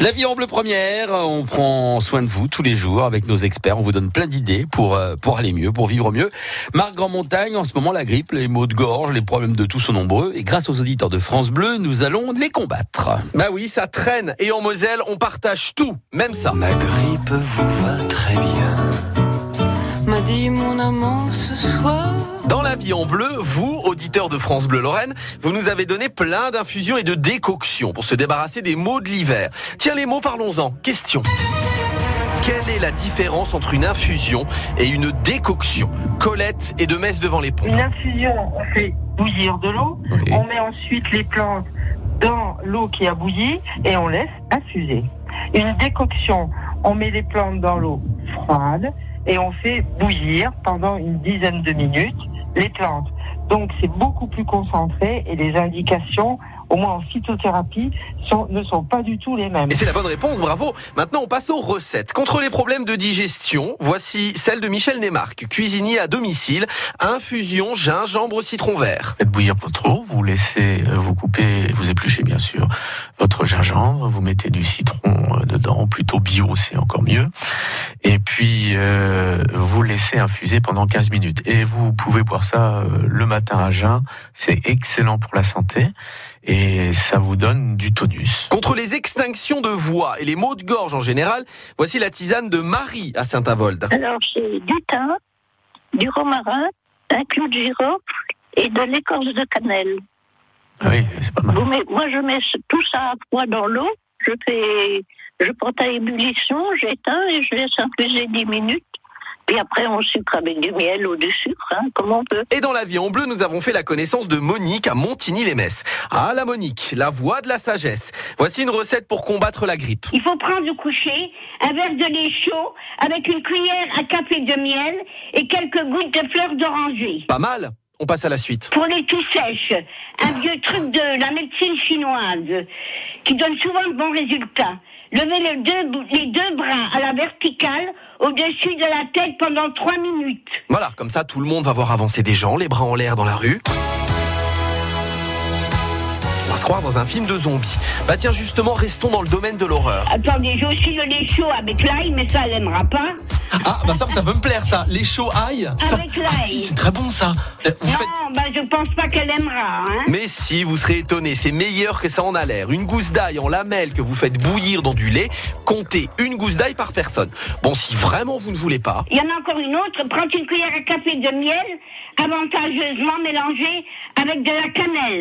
La vie en bleu première, on prend soin de vous tous les jours avec nos experts. On vous donne plein d'idées pour, euh, pour aller mieux, pour vivre mieux. Marc Grand Montagne, en ce moment, la grippe, les maux de gorge, les problèmes de tous sont nombreux. Et grâce aux auditeurs de France Bleu, nous allons les combattre. Bah oui, ça traîne. Et en Moselle, on partage tout, même ça. Ma grippe vous va très bien. M'a dit mon amant ce soir. Dans la vie en bleu, vous, auditeurs de France Bleu Lorraine, vous nous avez donné plein d'infusions et de décoctions pour se débarrasser des maux de l'hiver. Tiens les mots, parlons-en. Question. Quelle est la différence entre une infusion et une décoction Colette et de messe devant les ponts. Une infusion, on fait bouillir de l'eau, Oui. on met ensuite les plantes dans l'eau qui a bouilli et on laisse infuser. Une décoction, on met les plantes dans l'eau froide et on fait bouillir pendant une dizaine de minutes les plantes. Donc c'est beaucoup plus concentré et les indications, au moins en phytothérapie, sont- ne sont pas du tout les mêmes. Et c'est la bonne réponse, bravo. Maintenant, on passe aux recettes. Contre les problèmes de digestion, voici celle de Michel Némarque, cuisinier à domicile, infusion gingembre citron vert. Faites bouillir votre eau, vous laissez, euh, vous coupez, vous épluchez bien sûr votre gingembre, vous mettez du citron dedans, plutôt bio, c'est encore mieux. Et puis, euh, vous laissez infuser pendant 15 minutes. Et vous pouvez boire ça euh, le matin à jeun. C'est excellent pour la santé et ça vous donne du tonus. Contre les extinctions de voix et les maux de gorge en général, voici la tisane de Marie à Saint-Avold. Alors, c'est du thym, du romarin, un clou de girofle et de l'écorce de cannelle. Ah oui, c'est pas mal. Vous met- moi, je mets tout ça à froid dans l'eau. Je fais, je porte à ébullition, j'éteins et je laisse infuser 10 minutes. Puis après, on sucre avec du miel ou du sucre, hein, comme on peut. Et dans la vie en bleu, nous avons fait la connaissance de Monique à Montigny-les-Messes. Ah, la Monique, la voix de la sagesse. Voici une recette pour combattre la grippe. Il faut prendre au coucher un verre de lait chaud avec une cuillère à café de miel et quelques gouttes de fleurs d'oranger. Pas mal On passe à la suite. Pour les toux sèches, un vieux truc de la médecine chinoise qui donne souvent de bons résultats. Levez les deux, bou- les deux bras à la verticale au-dessus de la tête pendant trois minutes. Voilà, comme ça, tout le monde va voir avancer des gens, les bras en l'air dans la rue. On va se croire dans un film de zombies. Bah tiens, justement, restons dans le domaine de l'horreur. Attendez, j'ai aussi le lait chaud avec l'ail, mais ça, elle aimera pas. Ah, bah ça, ça peut me plaire, ça. Les chauds ail. Ça- Avec l'ail. Ah si, c'est très bon, ça. Euh, faites... Non, bah je pense pas qu'elle aimera, hein. Mais si, vous serez étonné, c'est meilleur que ça en a l'air. Une gousse d'ail en lamelles que vous faites bouillir dans du lait, comptez une gousse d'ail par personne. Bon, si vraiment vous ne voulez pas, Il y en a encore une autre. Prends une cuillère à café de miel, avantageusement mélangée avec de la cannelle.